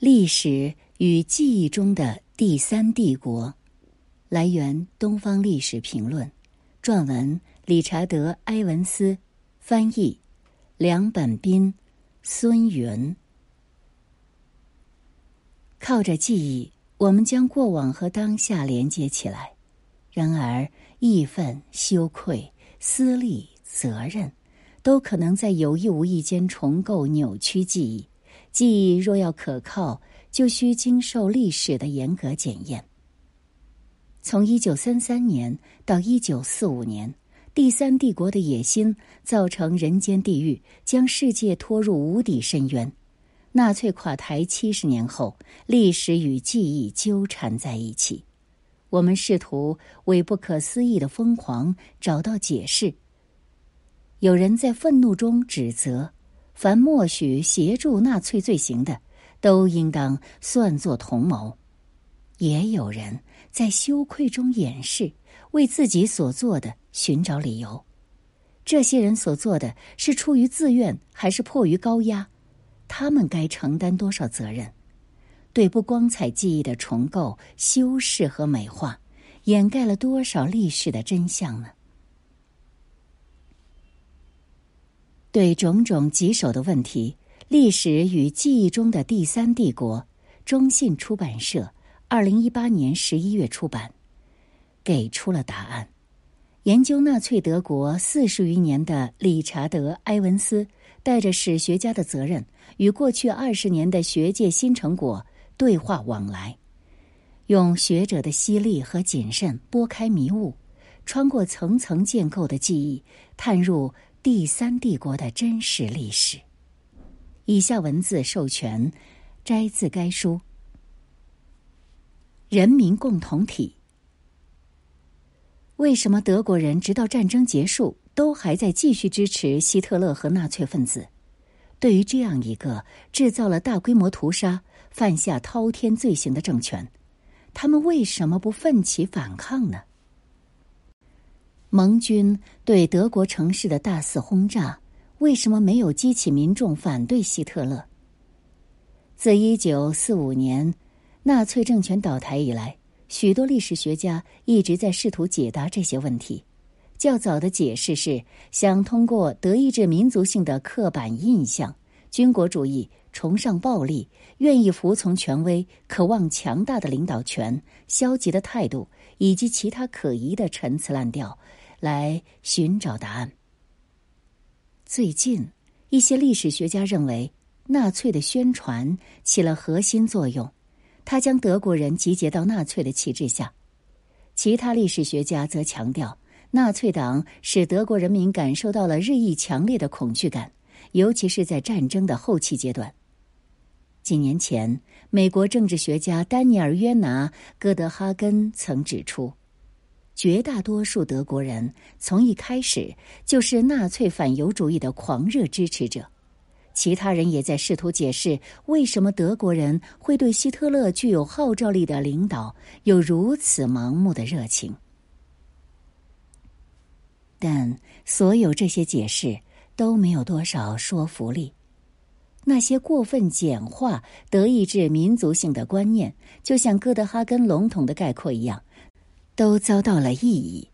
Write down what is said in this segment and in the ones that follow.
历史与记忆中的第三帝国，来源《东方历史评论》，撰文理查德·埃文斯，翻译梁本斌、孙云。靠着记忆，我们将过往和当下连接起来；然而，义愤、羞愧、私利、责任，都可能在有意无意间重构、扭曲记忆。记忆若要可靠，就需经受历史的严格检验。从一九三三年到一九四五年，第三帝国的野心造成人间地狱，将世界拖入无底深渊。纳粹垮台七十年后，历史与记忆纠缠在一起。我们试图为不可思议的疯狂找到解释。有人在愤怒中指责。凡默许协助纳粹罪行的，都应当算作同谋。也有人在羞愧中掩饰，为自己所做的寻找理由。这些人所做的是出于自愿，还是迫于高压？他们该承担多少责任？对不光彩记忆的重构、修饰和美化，掩盖了多少历史的真相呢？对种种棘手的问题，《历史与记忆中的第三帝国》，中信出版社，二零一八年十一月出版，给出了答案。研究纳粹德国四十余年的理查德·埃文斯，带着史学家的责任，与过去二十年的学界新成果对话往来，用学者的犀利和谨慎拨开迷雾，穿过层层建构的记忆，探入。第三帝国的真实历史。以下文字授权摘自该书。人民共同体。为什么德国人直到战争结束都还在继续支持希特勒和纳粹分子？对于这样一个制造了大规模屠杀、犯下滔天罪行的政权，他们为什么不奋起反抗呢？盟军对德国城市的大肆轰炸，为什么没有激起民众反对希特勒？自一九四五年纳粹政权倒台以来，许多历史学家一直在试图解答这些问题。较早的解释是想通过德意志民族性的刻板印象、军国主义、崇尚暴力、愿意服从权威、渴望强大的领导权、消极的态度以及其他可疑的陈词滥调。来寻找答案。最近，一些历史学家认为，纳粹的宣传起了核心作用，他将德国人集结到纳粹的旗帜下。其他历史学家则强调，纳粹党使德国人民感受到了日益强烈的恐惧感，尤其是在战争的后期阶段。几年前，美国政治学家丹尼尔·约拿·戈德哈根曾指出。绝大多数德国人从一开始就是纳粹反犹主义的狂热支持者，其他人也在试图解释为什么德国人会对希特勒具有号召力的领导有如此盲目的热情。但所有这些解释都没有多少说服力。那些过分简化德意志民族性的观念，就像哥德哈根笼统的概括一样。都遭到了异议，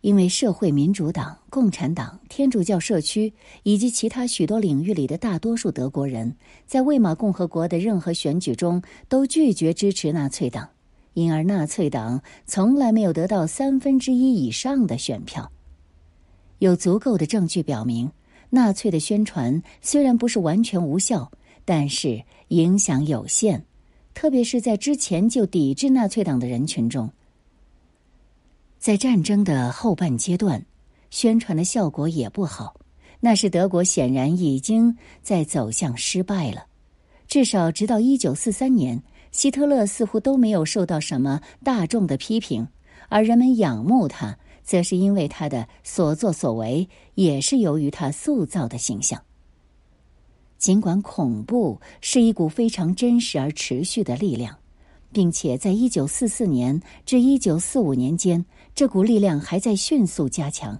因为社会民主党、共产党、天主教社区以及其他许多领域里的大多数德国人，在魏玛共和国的任何选举中都拒绝支持纳粹党，因而纳粹党从来没有得到三分之一以上的选票。有足够的证据表明，纳粹的宣传虽然不是完全无效，但是影响有限，特别是在之前就抵制纳粹党的人群中。在战争的后半阶段，宣传的效果也不好。那时德国显然已经在走向失败了。至少直到一九四三年，希特勒似乎都没有受到什么大众的批评，而人们仰慕他，则是因为他的所作所为，也是由于他塑造的形象。尽管恐怖是一股非常真实而持续的力量。并且在一九四四年至一九四五年间，这股力量还在迅速加强。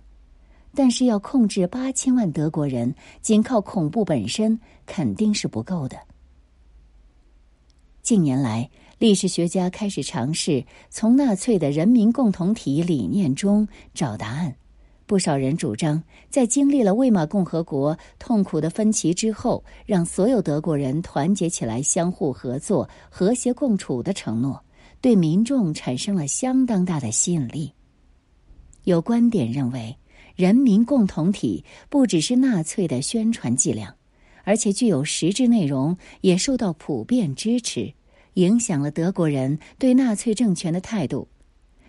但是，要控制八千万德国人，仅靠恐怖本身肯定是不够的。近年来，历史学家开始尝试从纳粹的人民共同体理念中找答案。不少人主张，在经历了魏玛共和国痛苦的分歧之后，让所有德国人团结起来，相互合作、和谐共处的承诺，对民众产生了相当大的吸引力。有观点认为，人民共同体不只是纳粹的宣传伎俩。而且具有实质内容，也受到普遍支持，影响了德国人对纳粹政权的态度。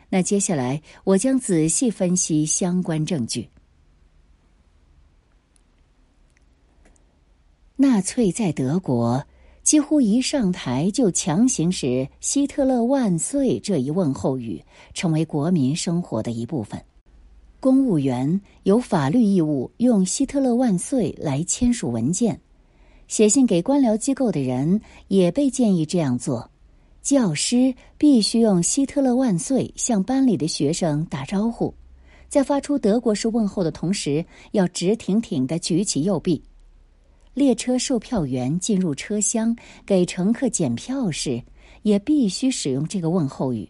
那接下来我将仔细分析相关证据。纳粹在德国几乎一上台就强行使“希特勒万岁”这一问候语成为国民生活的一部分。公务员有法律义务用“希特勒万岁”来签署文件。写信给官僚机构的人也被建议这样做。教师必须用“希特勒万岁”向班里的学生打招呼，在发出德国式问候的同时，要直挺挺的举起右臂。列车售票员进入车厢给乘客检票时，也必须使用这个问候语。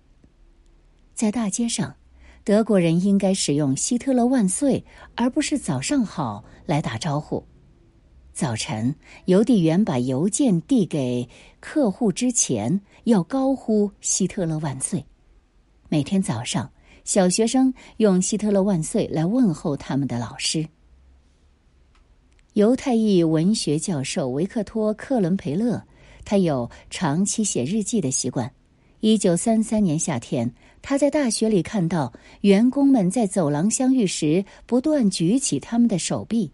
在大街上，德国人应该使用“希特勒万岁”而不是“早上好”来打招呼。早晨，邮递员把邮件递给客户之前，要高呼“希特勒万岁”。每天早上，小学生用“希特勒万岁”来问候他们的老师。犹太裔文学教授维克托·克伦培勒，他有长期写日记的习惯。一九三三年夏天，他在大学里看到员工们在走廊相遇时，不断举起他们的手臂。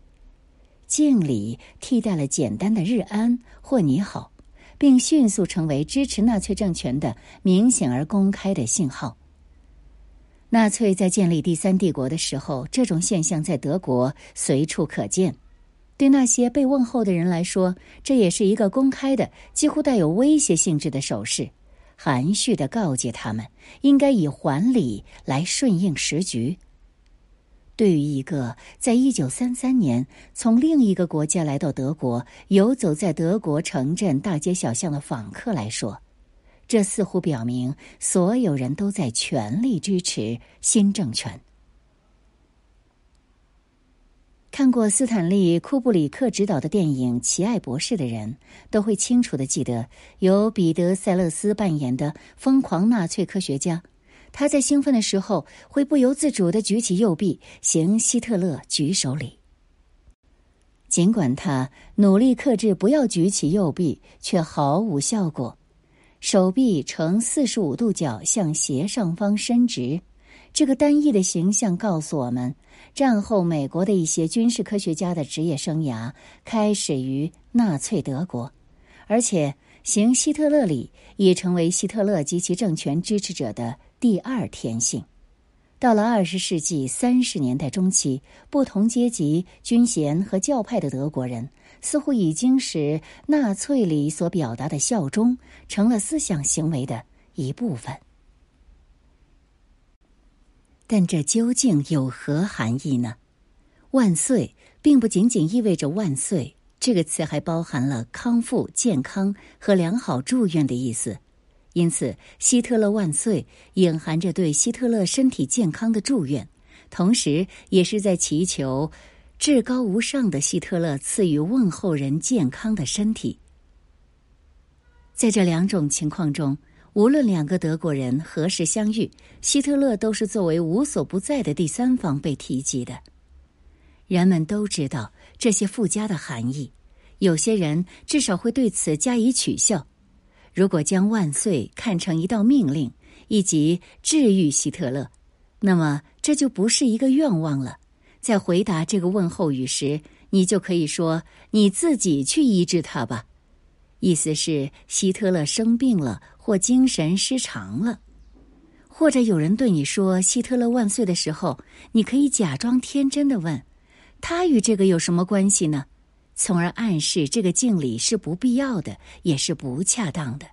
敬礼替代了简单的日安或你好，并迅速成为支持纳粹政权的明显而公开的信号。纳粹在建立第三帝国的时候，这种现象在德国随处可见。对那些被问候的人来说，这也是一个公开的、几乎带有威胁性质的手势，含蓄的告诫他们应该以还礼来顺应时局。对于一个在一九三三年从另一个国家来到德国、游走在德国城镇大街小巷的访客来说，这似乎表明所有人都在全力支持新政权。看过斯坦利·库布里克执导的电影《奇爱博士》的人，都会清楚的记得由彼得·塞勒斯扮演的疯狂纳粹科学家。他在兴奋的时候会不由自主的举起右臂，行希特勒举手礼。尽管他努力克制不要举起右臂，却毫无效果，手臂呈四十五度角向斜上方伸直。这个单一的形象告诉我们，战后美国的一些军事科学家的职业生涯开始于纳粹德国，而且行希特勒礼已成为希特勒及其政权支持者的。第二天性，到了二十世纪三十年代中期，不同阶级、军衔和教派的德国人似乎已经使纳粹里所表达的效忠成了思想行为的一部分。但这究竟有何含义呢？万岁，并不仅仅意味着万岁，这个词还包含了康复、健康和良好祝愿的意思。因此，希特勒万岁隐含着对希特勒身体健康的祝愿，同时也是在祈求至高无上的希特勒赐予问候人健康的身体。在这两种情况中，无论两个德国人何时相遇，希特勒都是作为无所不在的第三方被提及的。人们都知道这些附加的含义，有些人至少会对此加以取笑。如果将万岁看成一道命令，以及治愈希特勒，那么这就不是一个愿望了。在回答这个问候语时，你就可以说：“你自己去医治他吧。”意思是希特勒生病了或精神失常了，或者有人对你说“希特勒万岁”的时候，你可以假装天真的问：“他与这个有什么关系呢？”从而暗示这个敬礼是不必要的，也是不恰当的。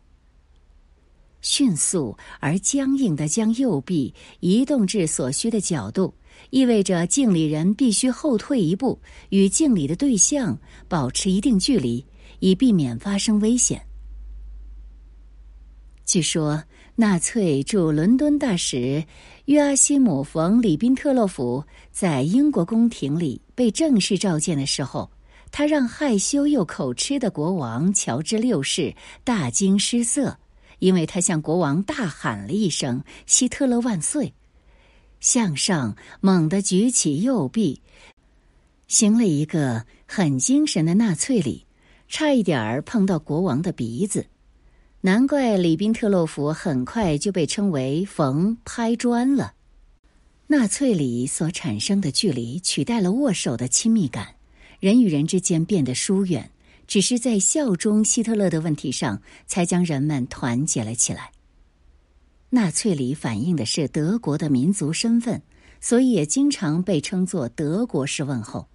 迅速而僵硬的将右臂移动至所需的角度，意味着敬礼人必须后退一步，与敬礼的对象保持一定距离，以避免发生危险。据说，纳粹驻伦敦大使约阿希姆·冯·里宾特洛甫在英国宫廷里被正式召见的时候，他让害羞又口吃的国王乔治六世大惊失色，因为他向国王大喊了一声“希特勒万岁”，向上猛地举起右臂，行了一个很精神的纳粹礼，差一点儿碰到国王的鼻子。难怪里宾特洛甫很快就被称为“冯拍砖”了。纳粹里所产生的距离取代了握手的亲密感，人与人之间变得疏远，只是在效忠希特勒的问题上才将人们团结了起来。纳粹里反映的是德国的民族身份，所以也经常被称作“德国式问候”。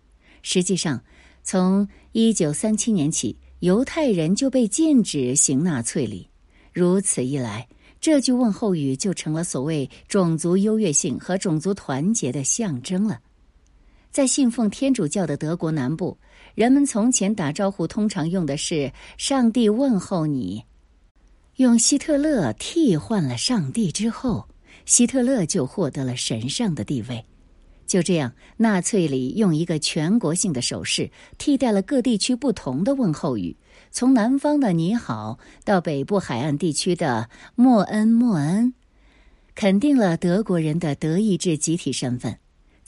实际上，从一九三七年起。犹太人就被禁止行纳粹礼，如此一来，这句问候语就成了所谓种族优越性和种族团结的象征了。在信奉天主教的德国南部，人们从前打招呼通常用的是“上帝问候你”。用希特勒替换了上帝之后，希特勒就获得了神圣的地位。就这样，纳粹里用一个全国性的手势替代了各地区不同的问候语，从南方的“你好”到北部海岸地区的“莫恩莫恩”，肯定了德国人的德意志集体身份。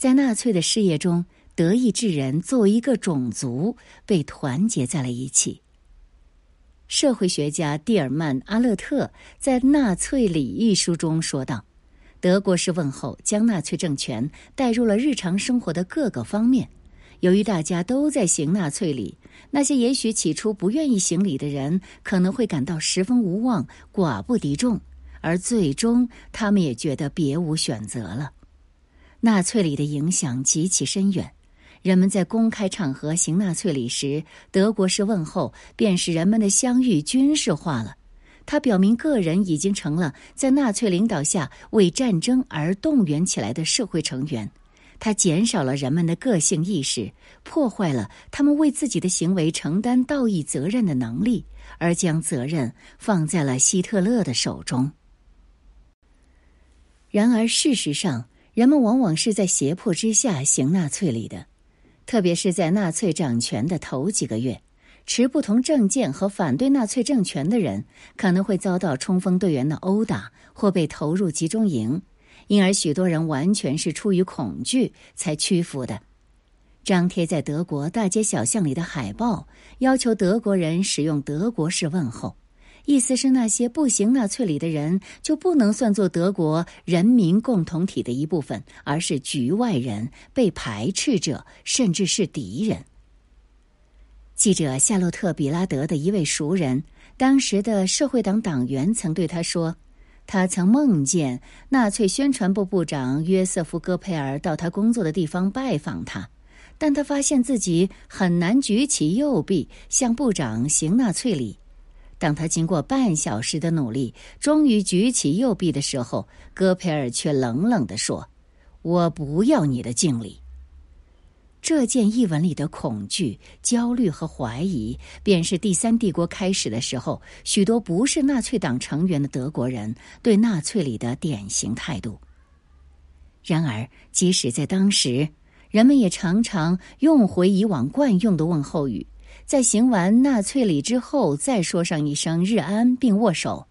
在纳粹的事业中，德意志人作为一个种族被团结在了一起。社会学家蒂尔曼·阿勒特在《纳粹礼》一书中说道。德国式问候将纳粹政权带入了日常生活的各个方面。由于大家都在行纳粹礼，那些也许起初不愿意行礼的人可能会感到十分无望、寡不敌众，而最终他们也觉得别无选择了。纳粹礼的影响极其深远。人们在公开场合行纳粹礼时，德国式问候便使人们的相遇军事化了。它表明，个人已经成了在纳粹领导下为战争而动员起来的社会成员。它减少了人们的个性意识，破坏了他们为自己的行为承担道义责任的能力，而将责任放在了希特勒的手中。然而，事实上，人们往往是在胁迫之下行纳粹礼的，特别是在纳粹掌权的头几个月。持不同政见和反对纳粹政权的人可能会遭到冲锋队员的殴打或被投入集中营，因而许多人完全是出于恐惧才屈服的。张贴在德国大街小巷里的海报要求德国人使用德国式问候，意思是那些不行纳粹礼的人就不能算作德国人民共同体的一部分，而是局外人、被排斥者，甚至是敌人。记者夏洛特·比拉德的一位熟人，当时的社会党党员，曾对他说：“他曾梦见纳粹宣传部部长约瑟夫·戈佩尔到他工作的地方拜访他，但他发现自己很难举起右臂向部长行纳粹礼。当他经过半小时的努力，终于举起右臂的时候，戈培尔却冷冷地说：‘我不要你的敬礼。’”这件译文里的恐惧、焦虑和怀疑，便是第三帝国开始的时候，许多不是纳粹党成员的德国人对纳粹里的典型态度。然而，即使在当时，人们也常常用回以往惯用的问候语，在行完纳粹礼之后再说上一声“日安”并握手。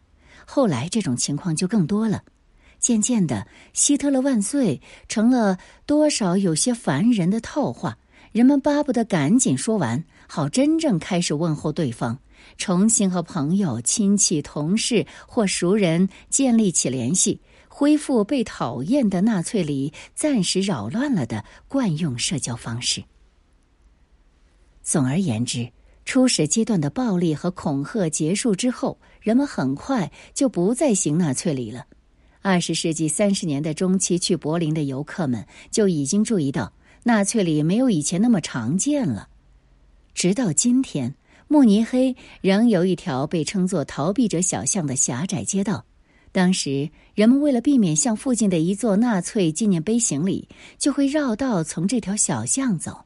后来，这种情况就更多了。渐渐的，“希特勒万岁”成了多少有些烦人的套话，人们巴不得赶紧说完，好真正开始问候对方，重新和朋友、亲戚、同事或熟人建立起联系，恢复被讨厌的纳粹礼暂时扰乱了的惯用社交方式。总而言之，初始阶段的暴力和恐吓结束之后，人们很快就不再行纳粹礼了。二十世纪三十年代中期去柏林的游客们就已经注意到，纳粹里没有以前那么常见了。直到今天，慕尼黑仍有一条被称作“逃避者小巷”的狭窄街道。当时，人们为了避免向附近的一座纳粹纪念碑行礼，就会绕道从这条小巷走。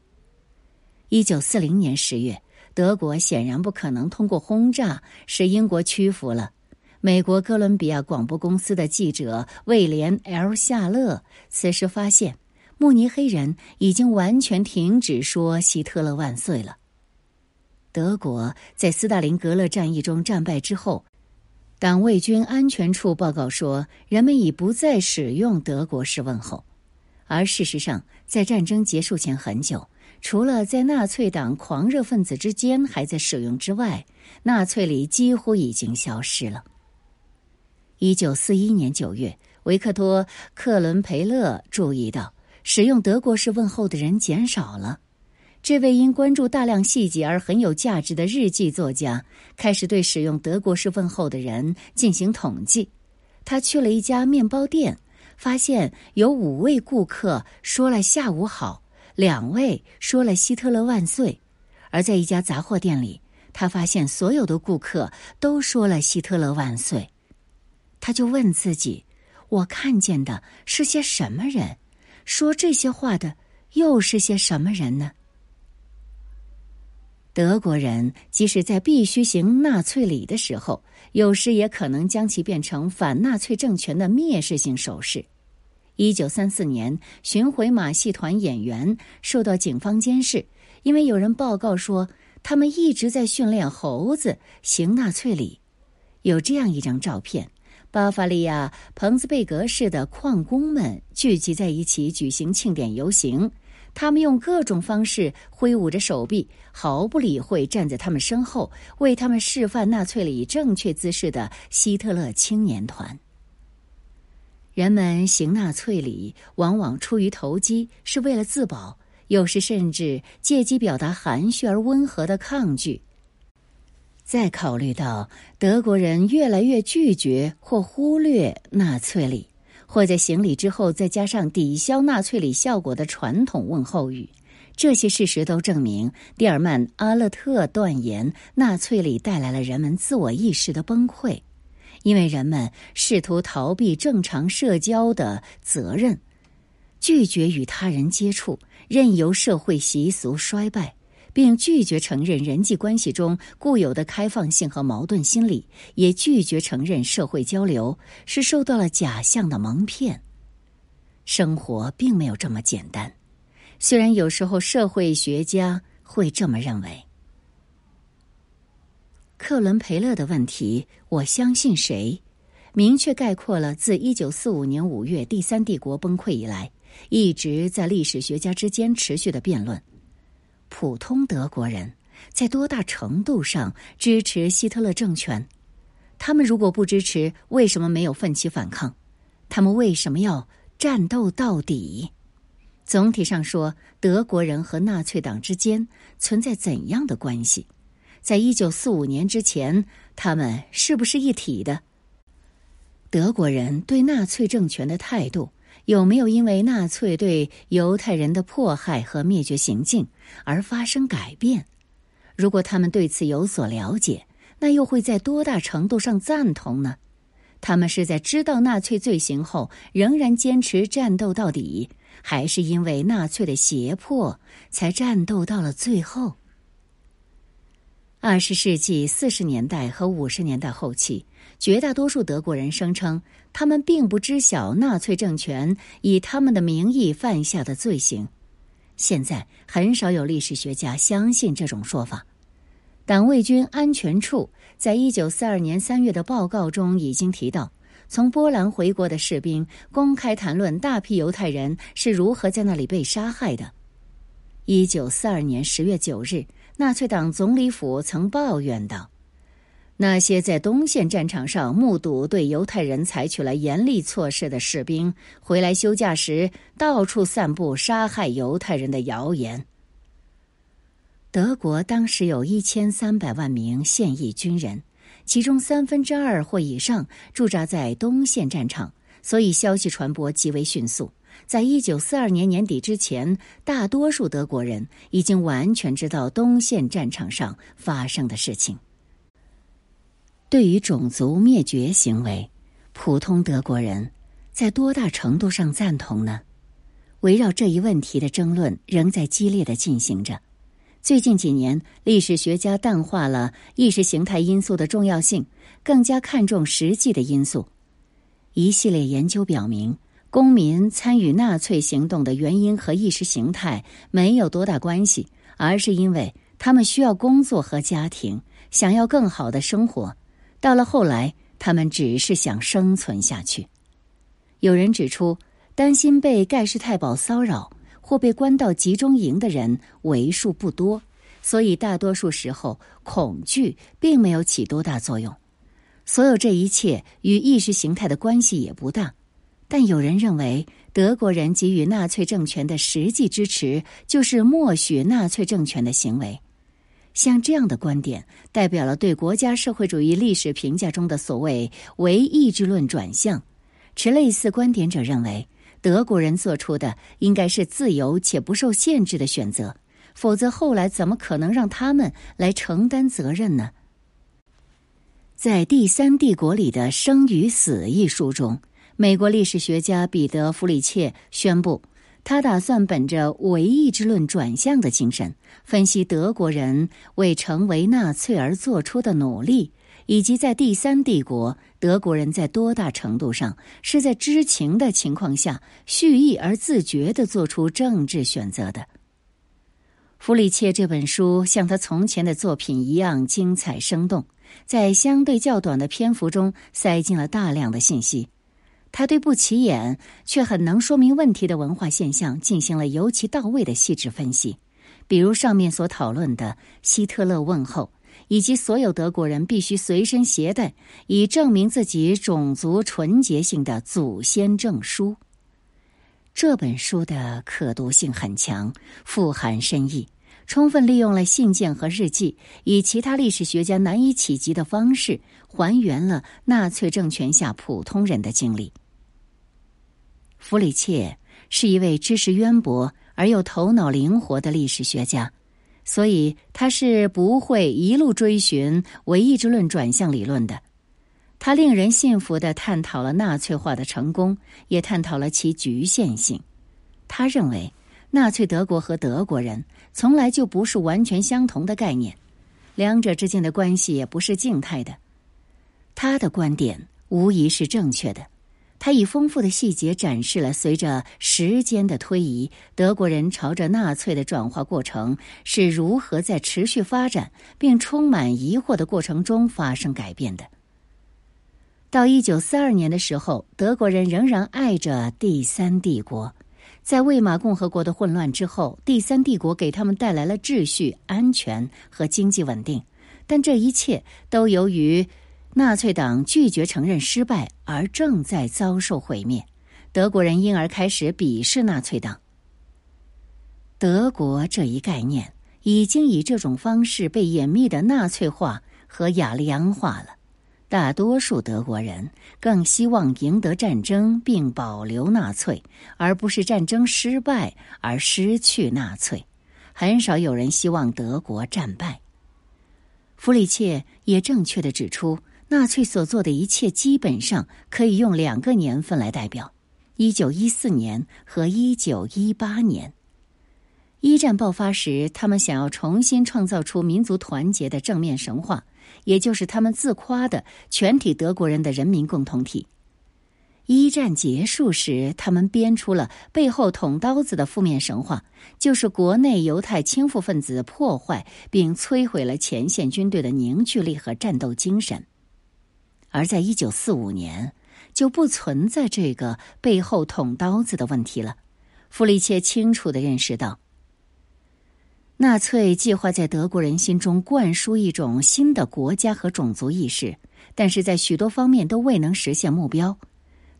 一九四零年十月，德国显然不可能通过轰炸使英国屈服了。美国哥伦比亚广播公司的记者威廉 ·L· 夏勒此时发现，慕尼黑人已经完全停止说“希特勒万岁”了。德国在斯大林格勒战役中战败之后，党卫军安全处报告说，人们已不再使用德国式问候。而事实上，在战争结束前很久，除了在纳粹党狂热分子之间还在使用之外，纳粹里几乎已经消失了。一九四一年九月，维克多·克伦培勒注意到，使用德国式问候的人减少了。这位因关注大量细节而很有价值的日记作家，开始对使用德国式问候的人进行统计。他去了一家面包店，发现有五位顾客说了“下午好”，两位说了“希特勒万岁”。而在一家杂货店里，他发现所有的顾客都说了“希特勒万岁”。他就问自己：“我看见的是些什么人？说这些话的又是些什么人呢？”德国人即使在必须行纳粹礼的时候，有时也可能将其变成反纳粹政权的蔑视性手势。一九三四年，巡回马戏团演员受到警方监视，因为有人报告说他们一直在训练猴子行纳粹礼。有这样一张照片。巴伐利亚彭兹贝格市的矿工们聚集在一起举行庆典游行，他们用各种方式挥舞着手臂，毫不理会站在他们身后为他们示范纳粹礼正确姿势的希特勒青年团。人们行纳粹礼往往出于投机，是为了自保，有时甚至借机表达含蓄而温和的抗拒。再考虑到德国人越来越拒绝或忽略纳粹礼，或在行礼之后再加上抵消纳粹礼效果的传统问候语，这些事实都证明，蒂尔曼·阿勒特断言，纳粹礼带来了人们自我意识的崩溃，因为人们试图逃避正常社交的责任，拒绝与他人接触，任由社会习俗衰败。并拒绝承认人际关系中固有的开放性和矛盾心理，也拒绝承认社会交流是受到了假象的蒙骗。生活并没有这么简单，虽然有时候社会学家会这么认为。克伦培勒的问题：我相信谁？明确概括了自一九四五年五月第三帝国崩溃以来，一直在历史学家之间持续的辩论。普通德国人在多大程度上支持希特勒政权？他们如果不支持，为什么没有奋起反抗？他们为什么要战斗到底？总体上说，德国人和纳粹党之间存在怎样的关系？在一九四五年之前，他们是不是一体的？德国人对纳粹政权的态度？有没有因为纳粹对犹太人的迫害和灭绝行径而发生改变？如果他们对此有所了解，那又会在多大程度上赞同呢？他们是在知道纳粹罪行后仍然坚持战斗到底，还是因为纳粹的胁迫才战斗到了最后？二十世纪四十年代和五十年代后期。绝大多数德国人声称，他们并不知晓纳粹政权以他们的名义犯下的罪行。现在很少有历史学家相信这种说法。党卫军安全处在一九四二年三月的报告中已经提到，从波兰回国的士兵公开谈论大批犹太人是如何在那里被杀害的。一九四二年十月九日，纳粹党总理府曾抱怨道。那些在东线战场上目睹对犹太人采取了严厉措施的士兵回来休假时，到处散布杀害犹太人的谣言。德国当时有一千三百万名现役军人，其中三分之二或以上驻扎在东线战场，所以消息传播极为迅速。在一九四二年年底之前，大多数德国人已经完全知道东线战场上发生的事情。对于种族灭绝行为，普通德国人在多大程度上赞同呢？围绕这一问题的争论仍在激烈的进行着。最近几年，历史学家淡化了意识形态因素的重要性，更加看重实际的因素。一系列研究表明，公民参与纳粹行动的原因和意识形态没有多大关系，而是因为他们需要工作和家庭，想要更好的生活。到了后来，他们只是想生存下去。有人指出，担心被盖世太保骚扰。或被关到集中营的人为数不多，所以大多数时候恐惧并没有起多大作用。所有这一切与意识形态的关系也不大。但有人认为，德国人给予纳粹政权的实际支持就是默许纳粹政权的行为。像这样的观点，代表了对国家社会主义历史评价中的所谓唯意志论转向。持类似观点者认为。德国人做出的应该是自由且不受限制的选择，否则后来怎么可能让他们来承担责任呢？在《第三帝国里的生与死》一书中，美国历史学家彼得·弗里切宣布，他打算本着唯意志论转向的精神，分析德国人为成为纳粹而做出的努力。以及在第三帝国，德国人在多大程度上是在知情的情况下蓄意而自觉地做出政治选择的？弗里切这本书像他从前的作品一样精彩生动，在相对较短的篇幅中塞进了大量的信息。他对不起眼却很能说明问题的文化现象进行了尤其到位的细致分析，比如上面所讨论的希特勒问候。以及所有德国人必须随身携带，以证明自己种族纯洁性的祖先证书。这本书的可读性很强，富含深意，充分利用了信件和日记，以其他历史学家难以企及的方式，还原了纳粹政权下普通人的经历。弗里切是一位知识渊博而又头脑灵活的历史学家。所以他是不会一路追寻唯意志论转向理论的。他令人信服的探讨了纳粹化的成功，也探讨了其局限性。他认为，纳粹德国和德国人从来就不是完全相同的概念，两者之间的关系也不是静态的。他的观点无疑是正确的。他以丰富的细节展示了随着时间的推移，德国人朝着纳粹的转化过程是如何在持续发展并充满疑惑的过程中发生改变的。到一九四二年的时候，德国人仍然爱着第三帝国。在魏玛共和国的混乱之后，第三帝国给他们带来了秩序、安全和经济稳定，但这一切都由于。纳粹党拒绝承认失败，而正在遭受毁灭。德国人因而开始鄙视纳粹党。德国这一概念已经以这种方式被隐秘的纳粹化和雅利安化了。大多数德国人更希望赢得战争并保留纳粹，而不是战争失败而失去纳粹。很少有人希望德国战败。弗里切也正确的指出。纳粹所做的一切基本上可以用两个年份来代表：一九一四年和一九一八年。一战爆发时，他们想要重新创造出民族团结的正面神话，也就是他们自夸的全体德国人的人民共同体。一战结束时，他们编出了背后捅刀子的负面神话，就是国内犹太倾覆分子破坏并摧毁了前线军队的凝聚力和战斗精神。而在一九四五年，就不存在这个背后捅刀子的问题了。弗里切清楚的认识到，纳粹计划在德国人心中灌输一种新的国家和种族意识，但是在许多方面都未能实现目标。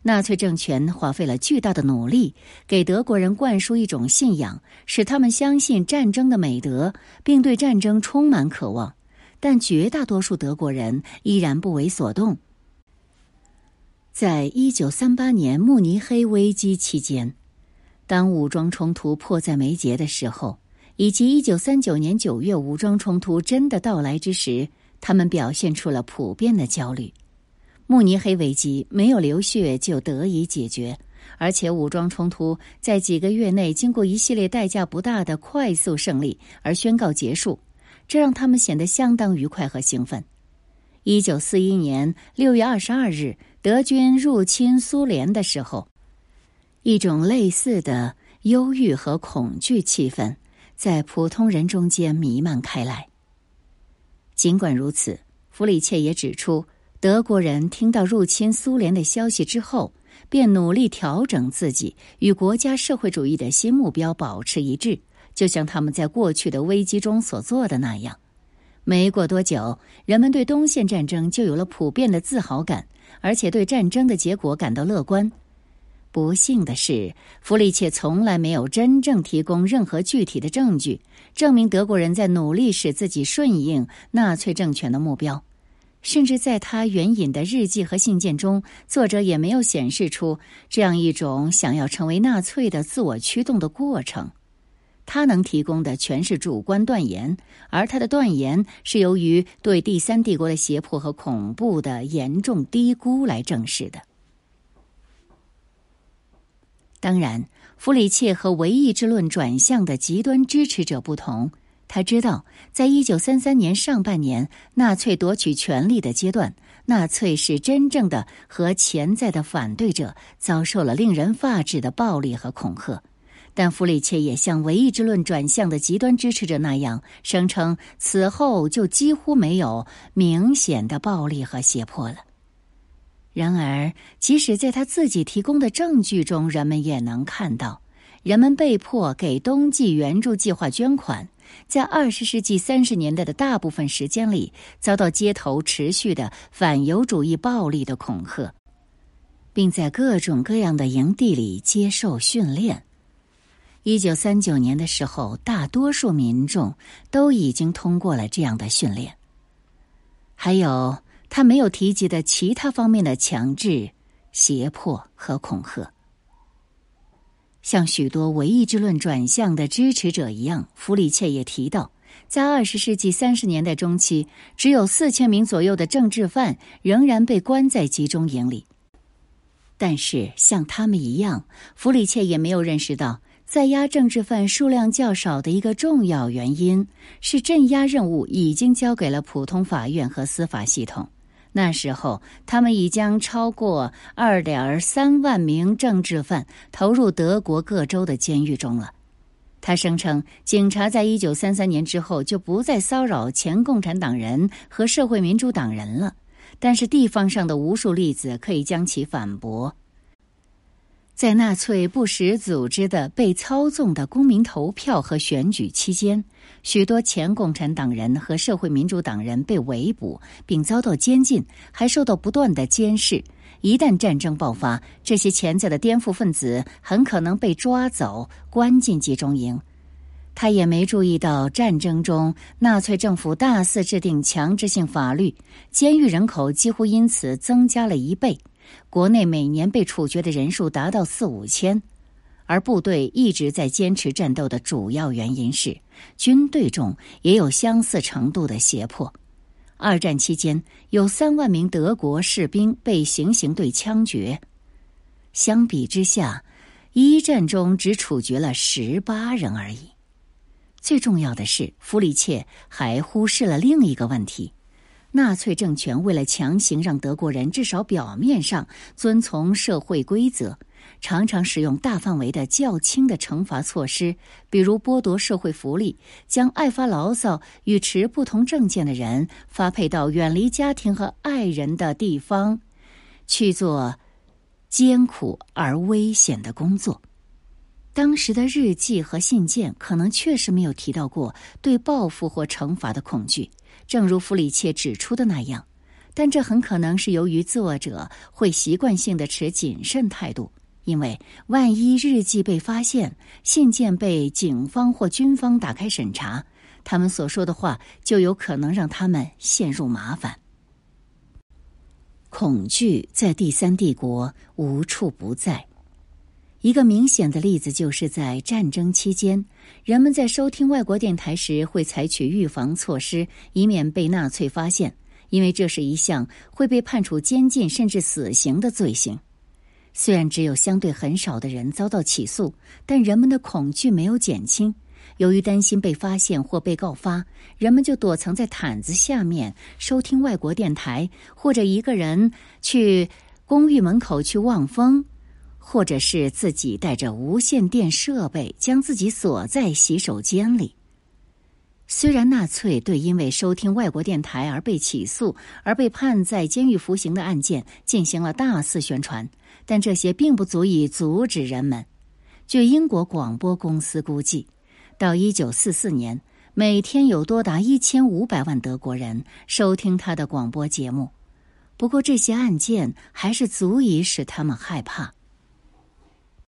纳粹政权花费了巨大的努力，给德国人灌输一种信仰，使他们相信战争的美德，并对战争充满渴望。但绝大多数德国人依然不为所动。在一九三八年慕尼黑危机期间，当武装冲突迫在眉睫的时候，以及一九三九年九月武装冲突真的到来之时，他们表现出了普遍的焦虑。慕尼黑危机没有流血就得以解决，而且武装冲突在几个月内经过一系列代价不大的快速胜利而宣告结束，这让他们显得相当愉快和兴奋。一九四一年六月二十二日，德军入侵苏联的时候，一种类似的忧郁和恐惧气氛在普通人中间弥漫开来。尽管如此，弗里切也指出，德国人听到入侵苏联的消息之后，便努力调整自己，与国家社会主义的新目标保持一致，就像他们在过去的危机中所做的那样。没过多久，人们对东线战争就有了普遍的自豪感，而且对战争的结果感到乐观。不幸的是，弗里切从来没有真正提供任何具体的证据，证明德国人在努力使自己顺应纳粹政权的目标。甚至在他援引的日记和信件中，作者也没有显示出这样一种想要成为纳粹的自我驱动的过程。他能提供的全是主观断言，而他的断言是由于对第三帝国的胁迫和恐怖的严重低估来证实的。当然，弗里切和唯意志论转向的极端支持者不同，他知道，在一九三三年上半年纳粹夺取权力的阶段，纳粹是真正的和潜在的反对者遭受了令人发指的暴力和恐吓。但弗里切也像唯意志论转向的极端支持者那样，声称此后就几乎没有明显的暴力和胁迫了。然而，即使在他自己提供的证据中，人们也能看到，人们被迫给冬季援助计划捐款，在二十世纪三十年代的大部分时间里，遭到街头持续的反犹主义暴力的恐吓，并在各种各样的营地里接受训练。一九三九年的时候，大多数民众都已经通过了这样的训练。还有他没有提及的其他方面的强制、胁迫和恐吓。像许多唯意志论转向的支持者一样，弗里切也提到，在二十世纪三十年代中期，只有四千名左右的政治犯仍然被关在集中营里。但是，像他们一样，弗里切也没有认识到。在押政治犯数量较少的一个重要原因是，镇压任务已经交给了普通法院和司法系统。那时候，他们已将超过二点三万名政治犯投入德国各州的监狱中了。他声称，警察在一九三三年之后就不再骚扰前共产党人和社会民主党人了，但是地方上的无数例子可以将其反驳。在纳粹不时组织的被操纵的公民投票和选举期间，许多前共产党人和社会民主党人被围捕并遭到监禁，还受到不断的监视。一旦战争爆发，这些潜在的颠覆分子很可能被抓走，关进集中营。他也没注意到，战争中纳粹政府大肆制定强制性法律，监狱人口几乎因此增加了一倍。国内每年被处决的人数达到四五千，而部队一直在坚持战斗的主要原因是军队中也有相似程度的胁迫。二战期间有三万名德国士兵被行刑队枪决，相比之下，一战中只处决了十八人而已。最重要的是，弗里切还忽视了另一个问题。纳粹政权为了强行让德国人至少表面上遵从社会规则，常常使用大范围的较轻的惩罚措施，比如剥夺社会福利，将爱发牢骚与持不同政见的人发配到远离家庭和爱人的地方，去做艰苦而危险的工作。当时的日记和信件可能确实没有提到过对报复或惩罚的恐惧。正如弗里切指出的那样，但这很可能是由于作者会习惯性的持谨慎态度，因为万一日记被发现，信件被警方或军方打开审查，他们所说的话就有可能让他们陷入麻烦。恐惧在第三帝国无处不在。一个明显的例子就是在战争期间，人们在收听外国电台时会采取预防措施，以免被纳粹发现，因为这是一项会被判处监禁甚至死刑的罪行。虽然只有相对很少的人遭到起诉，但人们的恐惧没有减轻。由于担心被发现或被告发，人们就躲藏在毯子下面收听外国电台，或者一个人去公寓门口去望风，或者是自己带着无线电设备将自己锁在洗手间里。虽然纳粹对因为收听外国电台而被起诉而被判在监狱服刑的案件进行了大肆宣传，但这些并不足以阻止人们。据英国广播公司估计，到一九四四年，每天有多达一千五百万德国人收听他的广播节目。不过，这些案件还是足以使他们害怕。